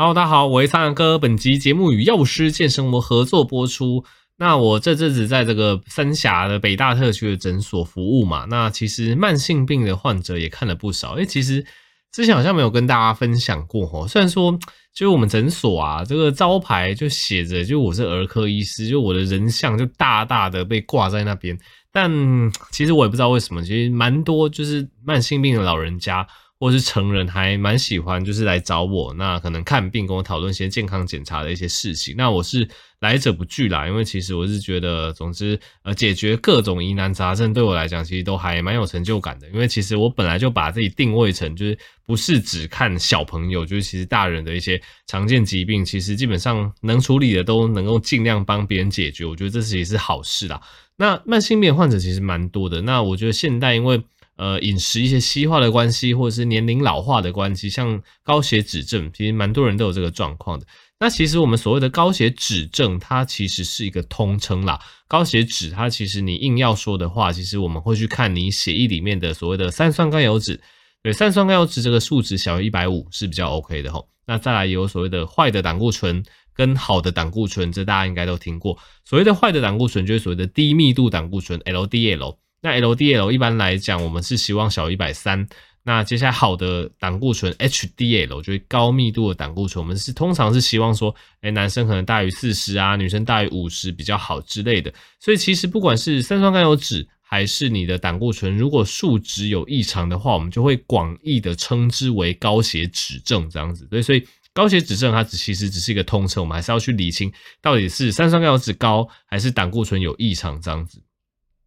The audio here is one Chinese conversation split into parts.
Hello，大家好，我是苍蓝鸽。本集节目与药师健生活合作播出。那我这阵子在这个三峡的北大特区的诊所服务嘛，那其实慢性病的患者也看了不少。诶，其实之前好像没有跟大家分享过齁。虽然说，就是我们诊所啊，这个招牌就写着，就我是儿科医师，就我的人像就大大的被挂在那边。但其实我也不知道为什么，其实蛮多就是慢性病的老人家。或是成人还蛮喜欢，就是来找我，那可能看病跟我讨论一些健康检查的一些事情。那我是来者不拒啦，因为其实我是觉得，总之呃，解决各种疑难杂症对我来讲，其实都还蛮有成就感的。因为其实我本来就把自己定位成，就是不是只看小朋友，就是其实大人的一些常见疾病，其实基本上能处理的都能够尽量帮别人解决。我觉得这是也是好事啦。那慢性病患者其实蛮多的。那我觉得现代因为呃，饮食一些西化的关系，或者是年龄老化的关系，像高血脂症，其实蛮多人都有这个状况的。那其实我们所谓的高血脂症，它其实是一个通称啦。高血脂，它其实你硬要说的话，其实我们会去看你血液里面的所谓的三酸甘油脂。对，三酸甘油脂这个数值小于一百五是比较 OK 的吼。那再来有所谓的坏的胆固醇跟好的胆固醇，这大家应该都听过。所谓的坏的胆固醇就是所谓的低密度胆固醇 （LDL）。那 LDL 一般来讲，我们是希望小于一百三。那接下来好的胆固醇 HDL 就是高密度的胆固醇，我们是通常是希望说，诶男生可能大于四十啊，女生大于五十比较好之类的。所以其实不管是三酸甘油酯还是你的胆固醇，如果数值有异常的话，我们就会广义的称之为高血脂症这样子。对，所以高血脂症它只其实只是一个通称，我们还是要去理清到底是三酸甘油酯高还是胆固醇有异常这样子。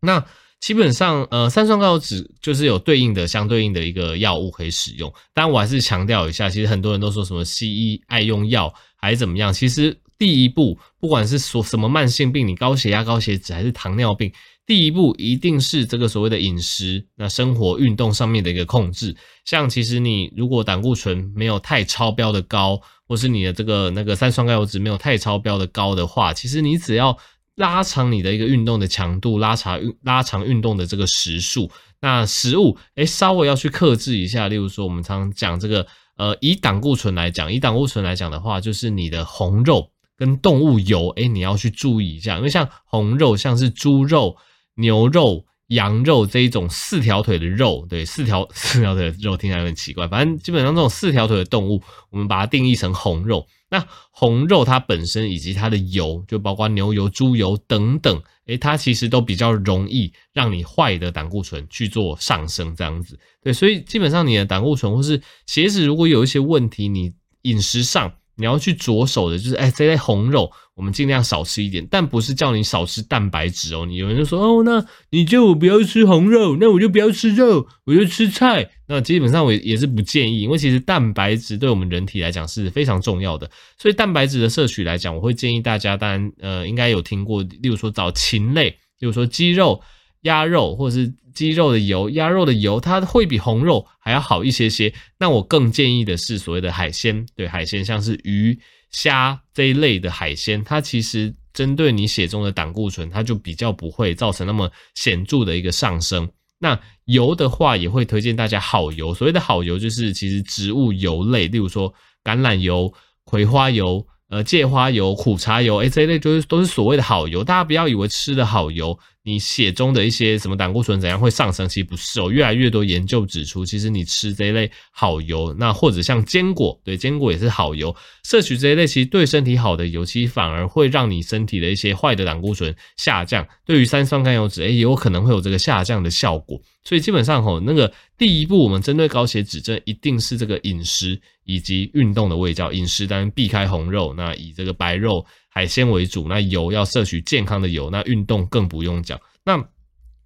那基本上，呃，三酸甘油酯就是有对应的、相对应的一个药物可以使用。但我还是强调一下，其实很多人都说什么西医爱用药还是怎么样。其实第一步，不管是说什么慢性病，你高血压、高血脂还是糖尿病，第一步一定是这个所谓的饮食、那生活、运动上面的一个控制。像其实你如果胆固醇没有太超标的高，或是你的这个那个三酸甘油酯没有太超标的高的话，其实你只要拉长你的一个运动的强度，拉长运拉长运动的这个时数，那食物诶稍微要去克制一下。例如说，我们常讲这个，呃，以胆固醇来讲，以胆固醇来讲的话，就是你的红肉跟动物油，诶你要去注意一下，因为像红肉，像是猪肉、牛肉、羊肉这一种四条腿的肉，对，四条 四条腿的肉听起来有点奇怪，反正基本上这种四条腿的动物，我们把它定义成红肉。那红肉它本身以及它的油，就包括牛油、猪油等等，诶，它其实都比较容易让你坏的胆固醇去做上升，这样子。对，所以基本上你的胆固醇或是血脂如果有一些问题，你饮食上。你要去着手的就是，哎，这类红肉我们尽量少吃一点，但不是叫你少吃蛋白质哦。你有人就说，哦，那你叫我不要吃红肉，那我就不要吃肉，我就吃菜。那基本上我也是不建议，因为其实蛋白质对我们人体来讲是非常重要的。所以蛋白质的摄取来讲，我会建议大家，当然，呃，应该有听过，例如说找禽类，例如说鸡肉。鸭肉或者是鸡肉的油，鸭肉的油，它会比红肉还要好一些些。那我更建议的是所谓的海鲜，对，海鲜像是鱼、虾这一类的海鲜，它其实针对你血中的胆固醇，它就比较不会造成那么显著的一个上升。那油的话，也会推荐大家好油。所谓的好油，就是其实植物油类，例如说橄榄油、葵花油。呃，芥花油、苦茶油，诶，这一类就是都是所谓的好油。大家不要以为吃的好油，你血中的一些什么胆固醇怎样会上升，其实不是哦。越来越多研究指出，其实你吃这一类好油，那或者像坚果，对，坚果也是好油，摄取这一类其实对身体好的油，其实反而会让你身体的一些坏的胆固醇下降。对于三酸甘油酯，诶，也有可能会有这个下降的效果。所以基本上吼，那个第一步，我们针对高血脂症，一定是这个饮食。以及运动的卫教，饮食当然避开红肉，那以这个白肉、海鲜为主。那油要摄取健康的油，那运动更不用讲。那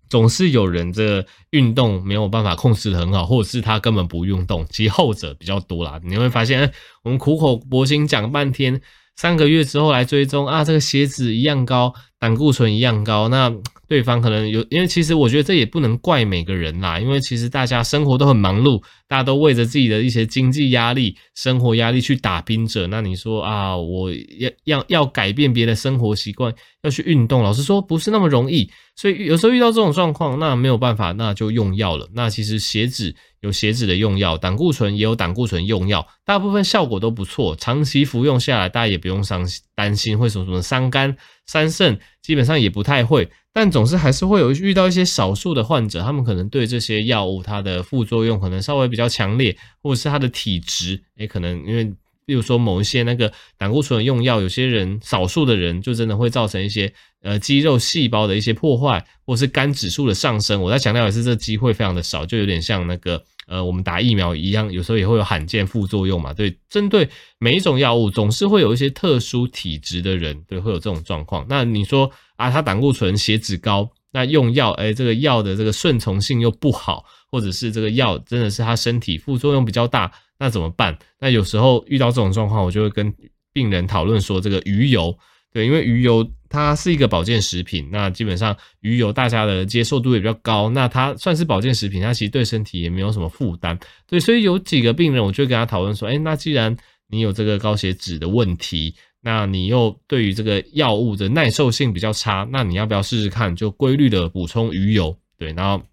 总是有人这运动没有办法控制得很好，或者是他根本不运动，其实后者比较多啦。你会发现，我们苦口婆心讲半天，三个月之后来追踪啊，这个血脂一样高，胆固醇一样高，那。对方可能有，因为其实我觉得这也不能怪每个人啦，因为其实大家生活都很忙碌，大家都为着自己的一些经济压力、生活压力去打拼着。那你说啊，我要要要改变别的生活习惯，要去运动，老实说不是那么容易。所以有时候遇到这种状况，那没有办法，那就用药了。那其实血脂有血脂的用药，胆固醇也有胆固醇用药，大部分效果都不错，长期服用下来，大家也不用伤担心会什么什么伤肝伤肾，基本上也不太会。但总是还是会有遇到一些少数的患者，他们可能对这些药物它的副作用可能稍微比较强烈，或者是它的体质，也，可能因为。例如说某一些那个胆固醇的用药，有些人少数的人就真的会造成一些呃肌肉细胞的一些破坏，或是肝指数的上升。我在强调的是，这机会非常的少，就有点像那个呃我们打疫苗一样，有时候也会有罕见副作用嘛。对，针对每一种药物，总是会有一些特殊体质的人，对，会有这种状况。那你说啊，他胆固醇、血脂高，那用药，诶，这个药的这个顺从性又不好，或者是这个药真的是他身体副作用比较大。那怎么办？那有时候遇到这种状况，我就会跟病人讨论说，这个鱼油，对，因为鱼油它是一个保健食品，那基本上鱼油大家的接受度也比较高，那它算是保健食品，它其实对身体也没有什么负担，对，所以有几个病人，我就跟他讨论说，诶，那既然你有这个高血脂的问题，那你又对于这个药物的耐受性比较差，那你要不要试试看，就规律的补充鱼油？对，然后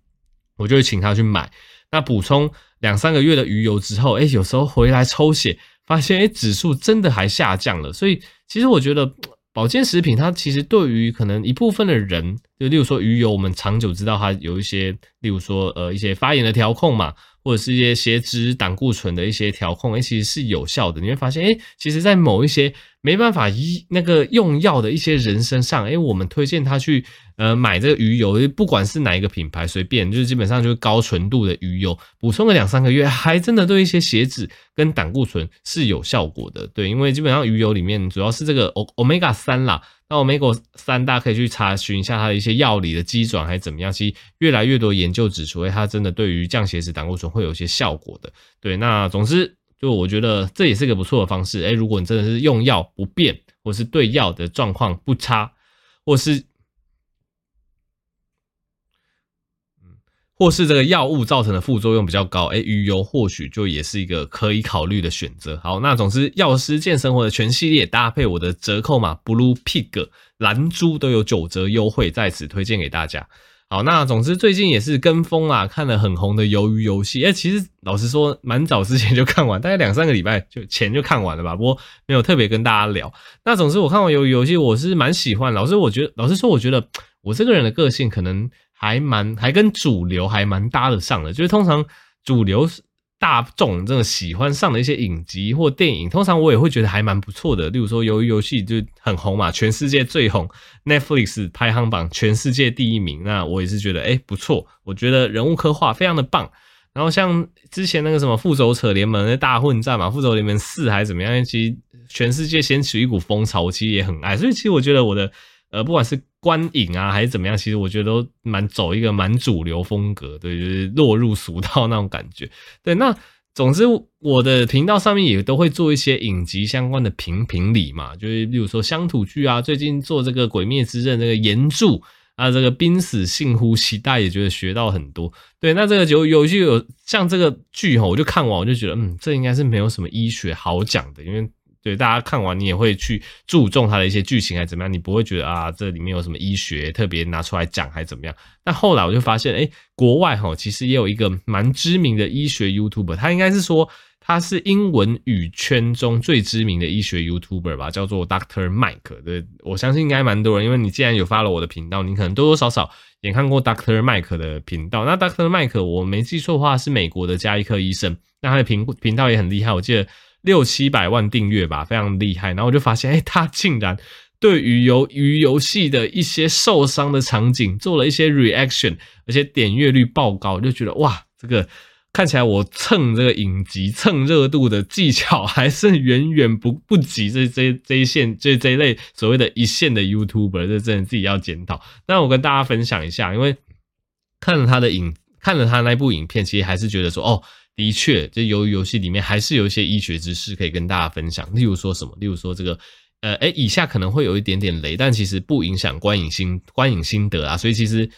我就会请他去买，那补充。两三个月的鱼油之后，哎，有时候回来抽血，发现哎，指数真的还下降了。所以，其实我觉得保健食品它其实对于可能一部分的人，就例如说鱼油，我们长久知道它有一些，例如说呃一些发炎的调控嘛，或者是一些血脂、胆固醇的一些调控，哎，其实是有效的。你会发现，哎，其实在某一些没办法医那个用药的一些人身上，哎，我们推荐他去。呃，买这个鱼油，不管是哪一个品牌，随便就是基本上就是高纯度的鱼油，补充个两三个月，还真的对一些血脂跟胆固醇是有效果的。对，因为基本上鱼油里面主要是这个欧欧米伽三啦，那 Omega 三大家可以去查询一下它的一些药理的基准还是怎么样。其实越来越多研究指出，哎它真的对于降血脂、胆固醇会有一些效果的。对，那总之就我觉得这也是个不错的方式。哎，如果你真的是用药不变，或是对药的状况不差，或是或是这个药物造成的副作用比较高，诶，鱼油或许就也是一个可以考虑的选择。好，那总之药师健生活的全系列搭配我的折扣码 Blue Pig 蓝猪都有九折优惠，在此推荐给大家。好，那总之最近也是跟风啊，看了很红的鱿鱼游戏。诶，其实老实说，蛮早之前就看完，大概两三个礼拜就前就看完了吧。不过没有特别跟大家聊。那总之我看完鱿鱼游戏，我是蛮喜欢。老师，我觉得老实说，我觉得我这个人的个性可能。还蛮还跟主流还蛮搭得上的，就是通常主流大众这种喜欢上的一些影集或电影，通常我也会觉得还蛮不错的。例如说，鱿鱼游戏就很红嘛，全世界最红，Netflix 排行榜全世界第一名，那我也是觉得诶不错，我觉得人物刻画非常的棒。然后像之前那个什么复仇者联盟那大混战嘛，复仇者联盟四还是怎么样，其实全世界掀起一股风潮，我其实也很爱。所以其实我觉得我的。呃，不管是观影啊还是怎么样，其实我觉得都蛮走一个蛮主流风格，对，就是落入俗套那种感觉。对，那总之我的频道上面也都会做一些影集相关的评评理嘛，就是例如说乡土剧啊，最近做这个《鬼灭之刃》这个原著啊，这个濒死性呼吸，大家也觉得学到很多。对，那这个就有些有像这个剧哈，我就看完我就觉得，嗯，这应该是没有什么医学好讲的，因为。对，大家看完你也会去注重它的一些剧情还怎么样，你不会觉得啊，这里面有什么医学特别拿出来讲还怎么样？但后来我就发现，哎，国外哈其实也有一个蛮知名的医学 YouTuber，他应该是说他是英文语圈中最知名的医学 YouTuber 吧，叫做 Doctor Mike。对，我相信应该蛮多人，因为你既然有发了我的频道，你可能多多少少也看过 Doctor Mike 的频道。那 Doctor Mike 我没记错的话是美国的加医科医生，那他的频频道也很厉害，我记得。六七百万订阅吧，非常厉害。然后我就发现，哎，他竟然对于游鱼游戏的一些受伤的场景做了一些 reaction，而且点阅率爆高，就觉得哇，这个看起来我蹭这个影集蹭热度的技巧 还是远远不不及这这这一线这这一类所谓的一线的 YouTuber，这真的自己要检讨。那我跟大家分享一下，因为看了他的影，看了他那部影片，其实还是觉得说，哦。的确，这鱿鱼游戏里面还是有一些医学知识可以跟大家分享。例如说什么？例如说这个，呃，诶，以下可能会有一点点雷，但其实不影响观影心观影心得啊。所以其实，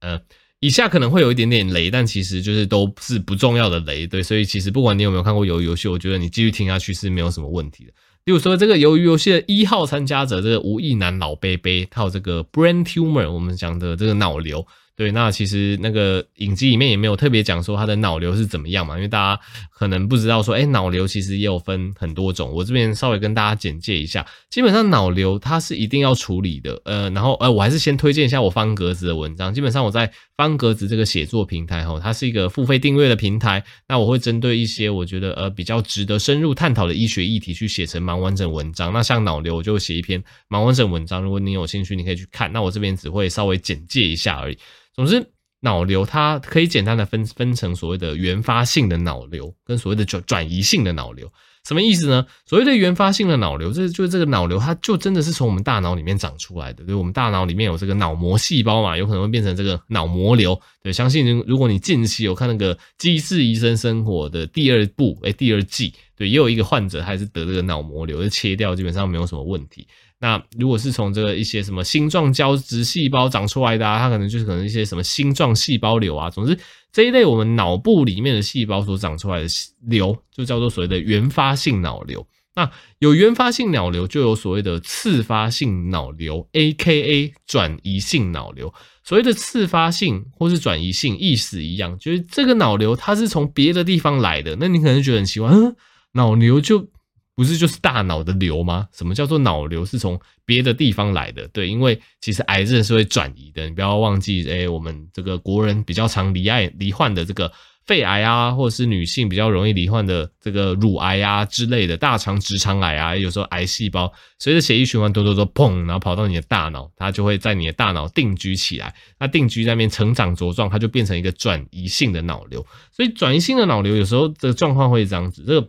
呃，以下可能会有一点点雷，但其实就是都是不重要的雷。对，所以其实不管你有没有看过鱿鱼游戏，我觉得你继续听下去是没有什么问题的。例如说这个鱿鱼游戏的一号参加者，这个吴亦男老贝贝，他有这个 brain tumor，我们讲的这个脑瘤。对，那其实那个影集里面也没有特别讲说他的脑瘤是怎么样嘛，因为大家可能不知道说，哎，脑瘤其实也有分很多种。我这边稍微跟大家简介一下，基本上脑瘤它是一定要处理的，呃，然后呃，我还是先推荐一下我方格子的文章。基本上我在方格子这个写作平台吼，它是一个付费订阅的平台，那我会针对一些我觉得呃比较值得深入探讨的医学议题去写成蛮完整文章。那像脑瘤，我就写一篇蛮完整文章，如果你有兴趣，你可以去看。那我这边只会稍微简介一下而已。总之，脑瘤它可以简单的分分成所谓的原发性的脑瘤跟所谓的转转移性的脑瘤，什么意思呢？所谓的原发性的脑瘤，这就是这个脑瘤，它就真的是从我们大脑里面长出来的。对，我们大脑里面有这个脑膜细胞嘛，有可能会变成这个脑膜瘤。对，相信如果你近期有看那个《机智医生生活》的第二部，诶，第二季，对，也有一个患者还是得这个脑膜瘤，就切掉，基本上没有什么问题。那如果是从这个一些什么星状胶质细胞长出来的啊，它可能就是可能一些什么星状细胞瘤啊。总之这一类我们脑部里面的细胞所长出来的瘤，就叫做所谓的原发性脑瘤。那有原发性脑瘤，就有所谓的次发性脑瘤，AKA 转移性脑瘤。所谓的次发性或是转移性，意思一样，就是这个脑瘤它是从别的地方来的。那你可能觉得很奇怪，嗯，脑瘤就。不是就是大脑的瘤吗？什么叫做脑瘤是从别的地方来的？对，因为其实癌症是会转移的，你不要忘记，哎，我们这个国人比较常罹癌罹患的这个肺癌啊，或者是女性比较容易罹患的这个乳癌啊之类的，大肠直肠癌啊，有时候癌细胞随着血液循环多多多砰，然后跑到你的大脑，它就会在你的大脑定居起来，那定居在那边成长茁壮，它就变成一个转移性的脑瘤。所以转移性的脑瘤有时候这个状况会这样子，这个。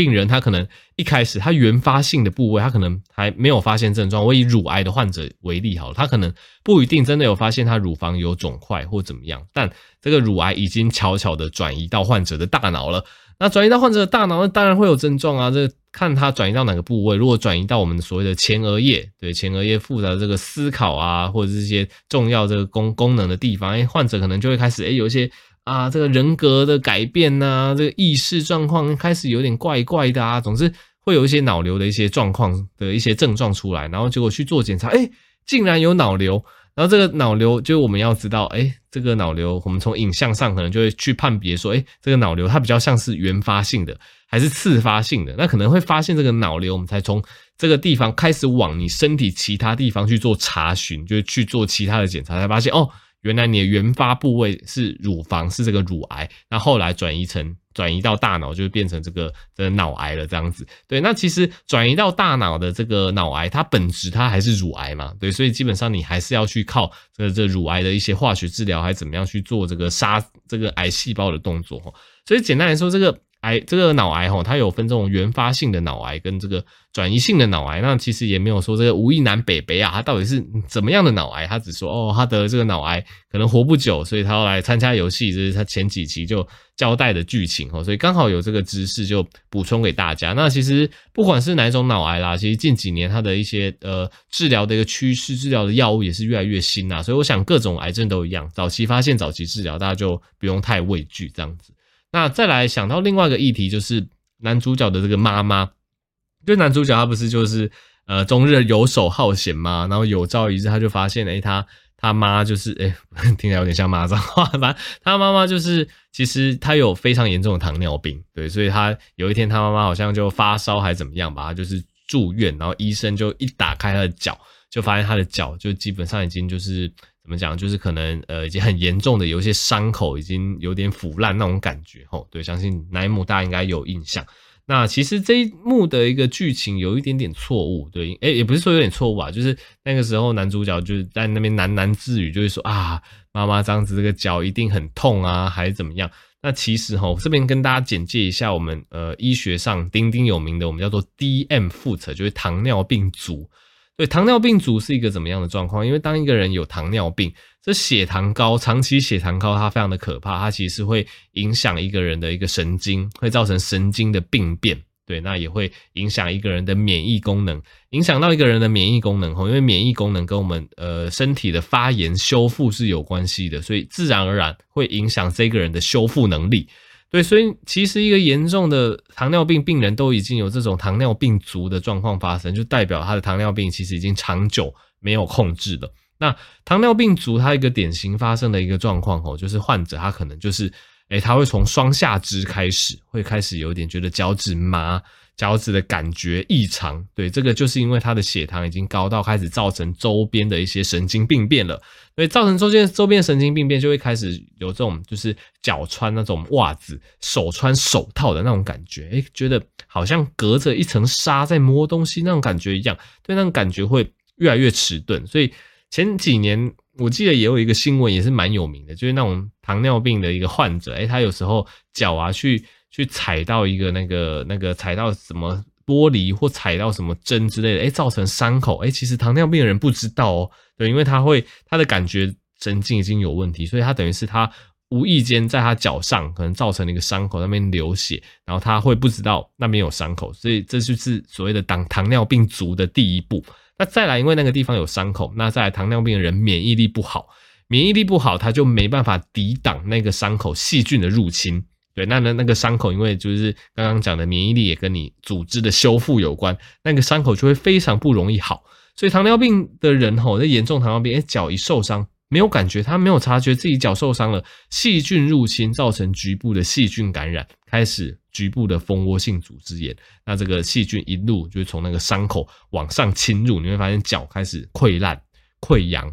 病人他可能一开始他原发性的部位他可能还没有发现症状。我以乳癌的患者为例好了，他可能不一定真的有发现他乳房有肿块或怎么样，但这个乳癌已经悄悄的转移到患者的大脑了。那转移到患者的大脑，那当然会有症状啊。这看他转移到哪个部位，如果转移到我们所谓的前额叶，对前额叶负责这个思考啊，或者是这些重要这个功功能的地方，哎，患者可能就会开始哎有一些。啊，这个人格的改变呐、啊，这个意识状况开始有点怪怪的啊，总之会有一些脑瘤的一些状况的一些症状出来，然后结果去做检查，哎，竟然有脑瘤，然后这个脑瘤就我们要知道，哎，这个脑瘤我们从影像上可能就会去判别说，哎，这个脑瘤它比较像是原发性的还是次发性的，那可能会发现这个脑瘤，我们才从这个地方开始往你身体其他地方去做查询，就是去做其他的检查，才发现哦。原来你的原发部位是乳房，是这个乳癌，那后来转移成转移到大脑，就变成这个的脑癌了，这样子。对，那其实转移到大脑的这个脑癌，它本质它还是乳癌嘛，对，所以基本上你还是要去靠这个这乳癌的一些化学治疗，还怎么样去做这个杀这个癌细胞的动作。所以简单来说，这个。癌这个脑癌吼，它有分这种原发性的脑癌跟这个转移性的脑癌。那其实也没有说这个吴亦南北北啊，他到底是怎么样的脑癌？他只说哦，他得了这个脑癌可能活不久，所以他要来参加游戏，这是他前几期就交代的剧情哦。所以刚好有这个知识就补充给大家。那其实不管是哪种脑癌啦，其实近几年它的一些呃治疗的一个趋势，治疗的药物也是越来越新啦。所以我想各种癌症都一样，早期发现，早期治疗，大家就不用太畏惧这样子。那再来想到另外一个议题，就是男主角的这个妈妈，就男主角他不是就是呃终日游手好闲嘛，然后有朝一日他就发现，诶他他妈就是诶 听起来有点像骂脏话，反正他妈妈就是其实他有非常严重的糖尿病，对，所以他有一天他妈妈好像就发烧还怎么样吧，就是住院，然后医生就一打开他的脚，就发现他的脚就基本上已经就是。怎么讲？就是可能呃，已经很严重的，有一些伤口已经有点腐烂那种感觉吼。对，相信那一幕大家应该有印象。那其实这一幕的一个剧情有一点点错误，对，诶也不是说有点错误啊，就是那个时候男主角就是在那边喃喃自语，就是说啊，妈妈这样子这个脚一定很痛啊，还是怎么样？那其实吼，这边跟大家简介一下我们呃医学上鼎鼎有名的，我们叫做 DM-Foot，就是糖尿病足。对，糖尿病足是一个怎么样的状况？因为当一个人有糖尿病，这血糖高，长期血糖高，它非常的可怕，它其实会影响一个人的一个神经，会造成神经的病变。对，那也会影响一个人的免疫功能，影响到一个人的免疫功能。因为免疫功能跟我们呃身体的发炎修复是有关系的，所以自然而然会影响这个人的修复能力。对，所以其实一个严重的糖尿病病人都已经有这种糖尿病足的状况发生，就代表他的糖尿病其实已经长久没有控制了。那糖尿病足它一个典型发生的一个状况哦，就是患者他可能就是，诶，他会从双下肢开始，会开始有点觉得脚趾麻。脚趾的感觉异常，对，这个就是因为他的血糖已经高到开始造成周边的一些神经病变了，所以造成周边周边神经病变就会开始有这种就是脚穿那种袜子，手穿手套的那种感觉，诶，觉得好像隔着一层纱在摸东西那种感觉一样，对，那种感觉会越来越迟钝。所以前几年我记得也有一个新闻也是蛮有名的，就是那种糖尿病的一个患者，诶，他有时候脚啊去。去踩到一个那个那个踩到什么玻璃或踩到什么针之类的，诶，造成伤口，诶，其实糖尿病的人不知道哦，对，因为他会他的感觉神经已经有问题，所以他等于是他无意间在他脚上可能造成了一个伤口，那边流血，然后他会不知道那边有伤口，所以这就是所谓的糖糖尿病足的第一步。那再来，因为那个地方有伤口，那再来糖尿病的人免疫力不好，免疫力不好，他就没办法抵挡那个伤口细菌的入侵。对，那那那个伤口，因为就是刚刚讲的免疫力也跟你组织的修复有关，那个伤口就会非常不容易好。所以糖尿病的人吼，那严重糖尿病，哎，脚一受伤没有感觉，他没有察觉自己脚受伤了，细菌入侵造成局部的细菌感染，开始局部的蜂窝性组织炎。那这个细菌一路就从那个伤口往上侵入，你会发现脚开始溃烂、溃疡。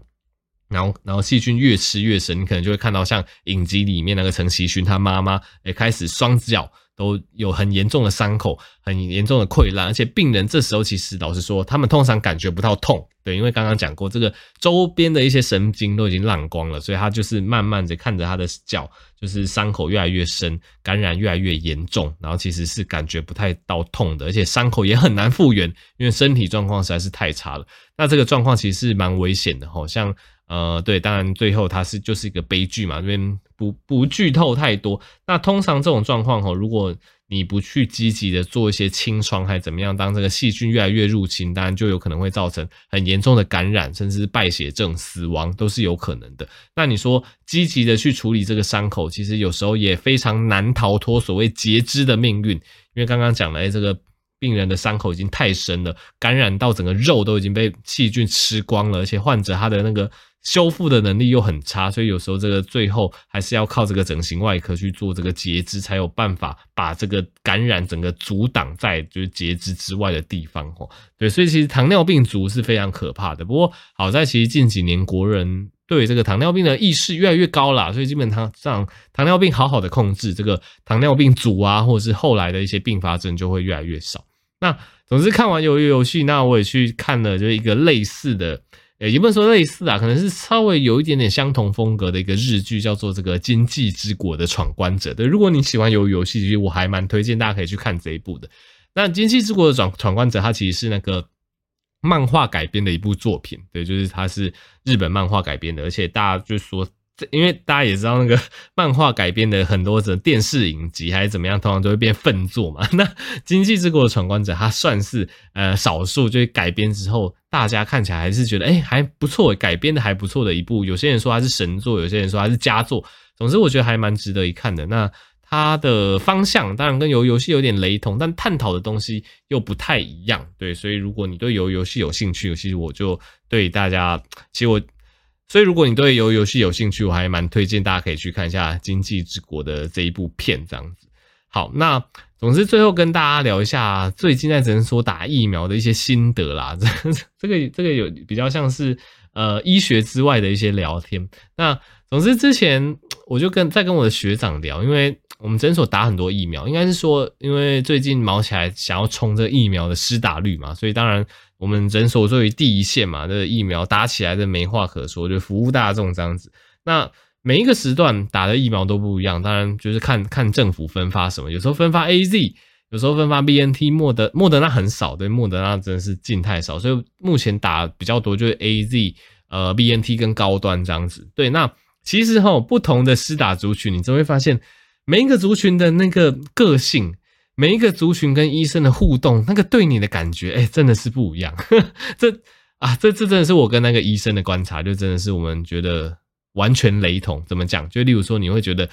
然后，然后细菌越吃越深，你可能就会看到像影集里面那个陈希勋他妈妈，诶开始双脚都有很严重的伤口，很严重的溃烂，而且病人这时候其实老实说，他们通常感觉不到痛，对，因为刚刚讲过，这个周边的一些神经都已经烂光了，所以他就是慢慢的看着他的脚，就是伤口越来越深，感染越来越严重，然后其实是感觉不太到痛的，而且伤口也很难复原，因为身体状况实在是太差了。那这个状况其实是蛮危险的，好像。呃，对，当然最后它是就是一个悲剧嘛，这边不不剧透太多。那通常这种状况哈，如果你不去积极的做一些清创还怎么样，当这个细菌越来越入侵，当然就有可能会造成很严重的感染，甚至是败血症、死亡都是有可能的。那你说积极的去处理这个伤口，其实有时候也非常难逃脱所谓截肢的命运，因为刚刚讲了，哎，这个病人的伤口已经太深了，感染到整个肉都已经被细菌吃光了，而且患者他的那个。修复的能力又很差，所以有时候这个最后还是要靠这个整形外科去做这个截肢，才有办法把这个感染整个阻挡在就是截肢之外的地方哦。对，所以其实糖尿病足是非常可怕的。不过好在其实近几年国人对这个糖尿病的意识越来越高啦，所以基本上让糖尿病好好的控制，这个糖尿病足啊，或者是后来的一些并发症就会越来越少。那总之看完鱿鱼游戏，那我也去看了，就是一个类似的。诶，也不能说类似啊，可能是稍微有一点点相同风格的一个日剧，叫做这个《经济之国的闯关者》。对，如果你喜欢鱿鱼游戏，其实我还蛮推荐大家可以去看这一部的。那《经济之国的闯闯关者》它其实是那个漫画改编的一部作品，对，就是它是日本漫画改编的，而且大家就说。因为大家也知道，那个 漫画改编的很多的电视影集还是怎么样，通常都会变粪作嘛。那《经济之国的闯关者》它算是呃少数，就是改编之后大家看起来还是觉得诶还不错，改编的还不错的一部。有些人说它是神作，有些人说它是佳作。总之，我觉得还蛮值得一看的。那它的方向当然跟鱿鱼游戏有点雷同，但探讨的东西又不太一样。对，所以如果你对鱿鱼游戏有兴趣，其实我就对大家，其实我。所以，如果你对鱿鱼游戏有兴趣，我还蛮推荐大家可以去看一下《经济之国》的这一部片，这样子。好，那总之最后跟大家聊一下最近在诊所打疫苗的一些心得啦。这 这个这个有比较像是呃医学之外的一些聊天。那总之之前 我就跟在跟我的学长聊，因为我们诊所打很多疫苗，应该是说因为最近忙起来想要冲这疫苗的施打率嘛，所以当然。我们诊所作为第一线嘛，这个疫苗打起来的没话可说，就服务大众这样子。那每一个时段打的疫苗都不一样，当然就是看看政府分发什么，有时候分发 AZ，有时候分发 BNT，莫德莫德纳很少，对，莫德纳真的是进太少，所以目前打比较多就是 AZ，呃，BNT 跟高端这样子。对，那其实齁，不同的施打族群，你就会发现每一个族群的那个个性。每一个族群跟医生的互动，那个对你的感觉，哎、真的是不一样。这啊，这这真的是我跟那个医生的观察，就真的是我们觉得完全雷同。怎么讲？就例如说，你会觉得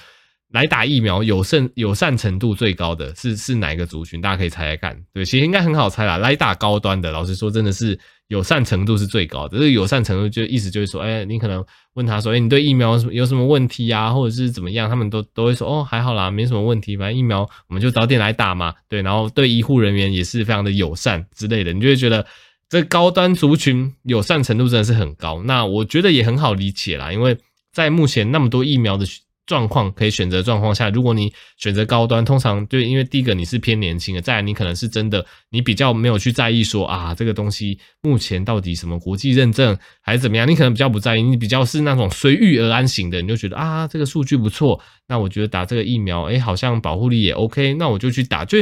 来打疫苗友善友善程度最高的是是哪一个族群？大家可以猜猜看。对，其实应该很好猜啦。来打高端的，老实说，真的是友善程度是最高的。这个友善程度就意思就是说，哎，你可能问他说，哎，你对疫苗有什么问题呀，或者是怎么样？他们都都会说，哦，还好啦，没什么问题，反正疫苗我们就早点来打嘛。对，然后对医护人员也是非常的友善之类的，你就会觉得这高端族群友善程度真的是很高。那我觉得也很好理解啦，因为在目前那么多疫苗的。状况可以选择状况下，如果你选择高端，通常对，因为第一个你是偏年轻的，再来你可能是真的，你比较没有去在意说啊，这个东西目前到底什么国际认证还是怎么样，你可能比较不在意，你比较是那种随遇而安型的，你就觉得啊，这个数据不错，那我觉得打这个疫苗，诶，好像保护力也 OK，那我就去打。就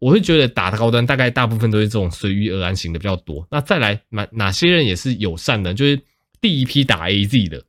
我会觉得打的高端，大概大部分都是这种随遇而安型的比较多。那再来哪哪些人也是友善的，就是第一批打 AZ 的。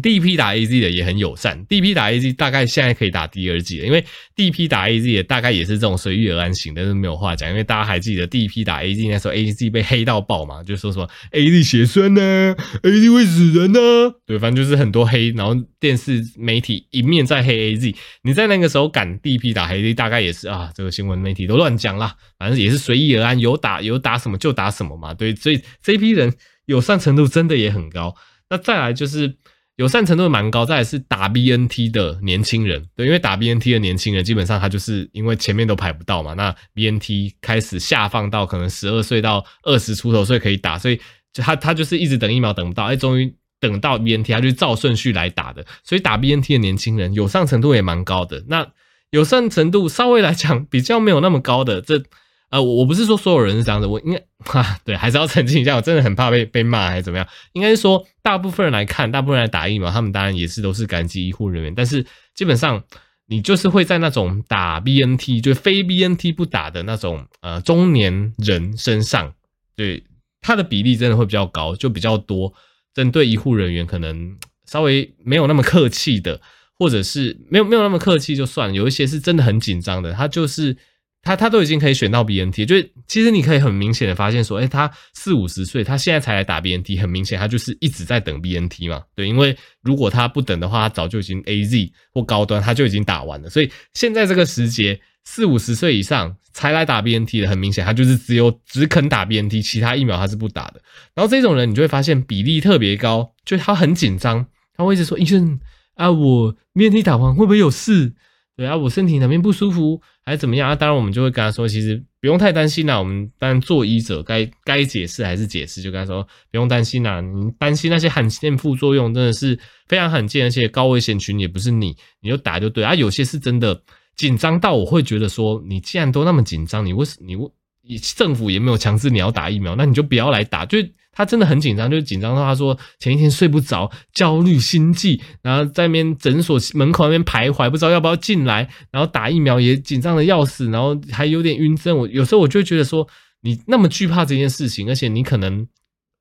第一批打 AZ 的也很友善，第一批打 AZ 大概现在可以打第二季了，因为第一批打 AZ 也大概也是这种随遇而安型的，是没有话讲。因为大家还记得第一批打 AZ 那时候 AZ 被黑到爆嘛，就说什么 AZ 血栓呢，AZ 会死人呢，对，反正就是很多黑，然后电视媒体一面在黑 AZ，你在那个时候敢第一批打 AZ，大概也是啊，这个新闻媒体都乱讲啦，反正也是随遇而安，有打有打什么就打什么嘛，对，所以这批人友善程度真的也很高。那再来就是。友善程度蛮高，再来是打 BNT 的年轻人，对，因为打 BNT 的年轻人基本上他就是因为前面都排不到嘛，那 BNT 开始下放到可能十二岁到二十出头岁可以打，所以就他他就是一直等疫苗等不到，哎，终于等到 BNT，他就照顺序来打的，所以打 BNT 的年轻人友善程度也蛮高的。那友善程度稍微来讲比较没有那么高的这。呃，我不是说所有人是这样子，我应该哈对，还是要澄清一下，我真的很怕被被骂还是怎么样？应该是说，大部分人来看，大部分人来打疫苗，他们当然也是都是感激医护人员，但是基本上你就是会在那种打 BNT 就非 BNT 不打的那种呃中年人身上，对他的比例真的会比较高，就比较多针对医护人员可能稍微没有那么客气的，或者是没有没有那么客气就算，有一些是真的很紧张的，他就是。他他都已经可以选到 BNT，就其实你可以很明显的发现说，诶，他四五十岁，他现在才来打 BNT，很明显他就是一直在等 BNT 嘛，对，因为如果他不等的话，他早就已经 AZ 或高端他就已经打完了，所以现在这个时节四五十岁以上才来打 BNT 的，很明显他就是只有只肯打 BNT，其他疫苗他是不打的。然后这种人你就会发现比例特别高，就他很紧张，他会一直说医生啊，我 BNT 打完会不会有事？对啊，我身体哪边不舒服还是怎么样啊？当然，我们就会跟他说，其实不用太担心啦。我们当然做医者该该解释还是解释，就跟他说不用担心啦。你担心那些罕见副作用真的是非常罕见，而且高危险群也不是你，你就打就对啊。有些是真的紧张到我会觉得说，你既然都那么紧张，你为什你你政府也没有强制你要打疫苗，那你就不要来打就。他真的很紧张，就紧张到他说前一天睡不着，焦虑心悸，然后在那边诊所门口那边徘徊，不知道要不要进来，然后打疫苗也紧张的要死，然后还有点晕针。我有时候我就觉得说，你那么惧怕这件事情，而且你可能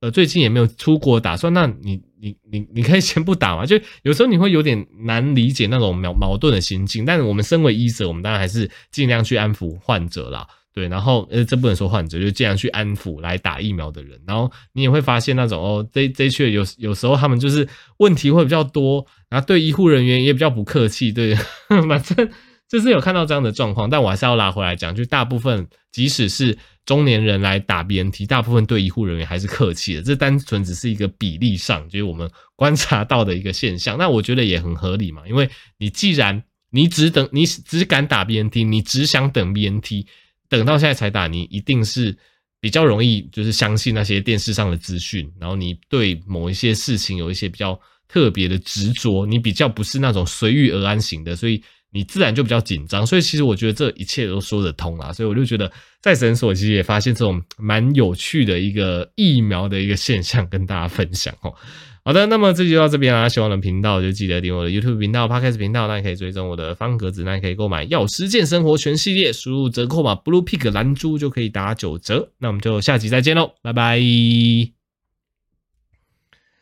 呃最近也没有出国打算，那你你你你可以先不打嘛。就有时候你会有点难理解那种矛矛盾的心境，但是我们身为医者，我们当然还是尽量去安抚患者啦。对，然后呃，这不能说患者，就尽量去安抚来打疫苗的人。然后你也会发现那种哦，这这一区有有时候他们就是问题会比较多，然后对医护人员也比较不客气。对，反正就是有看到这样的状况。但我还是要拉回来讲，就大部分即使是中年人来打 BNT，大部分对医护人员还是客气的。这单纯只是一个比例上，就是我们观察到的一个现象。那我觉得也很合理嘛，因为你既然你只等你只敢打 BNT，你只想等 BNT。等到现在才打，你一定是比较容易就是相信那些电视上的资讯，然后你对某一些事情有一些比较特别的执着，你比较不是那种随遇而安型的，所以你自然就比较紧张。所以其实我觉得这一切都说得通啦，所以我就觉得在诊所其实也发现这种蛮有趣的一个疫苗的一个现象，跟大家分享哦。好的，那么这集就到这边啦。喜欢我的频道就记得订我的 YouTube 频道、Podcast 频道，那也可以追踪我的方格子，那也可以购买药师健生活全系列，输入折扣码 Blue Pig 蓝珠就可以打九折。那我们就下集再见喽，拜拜。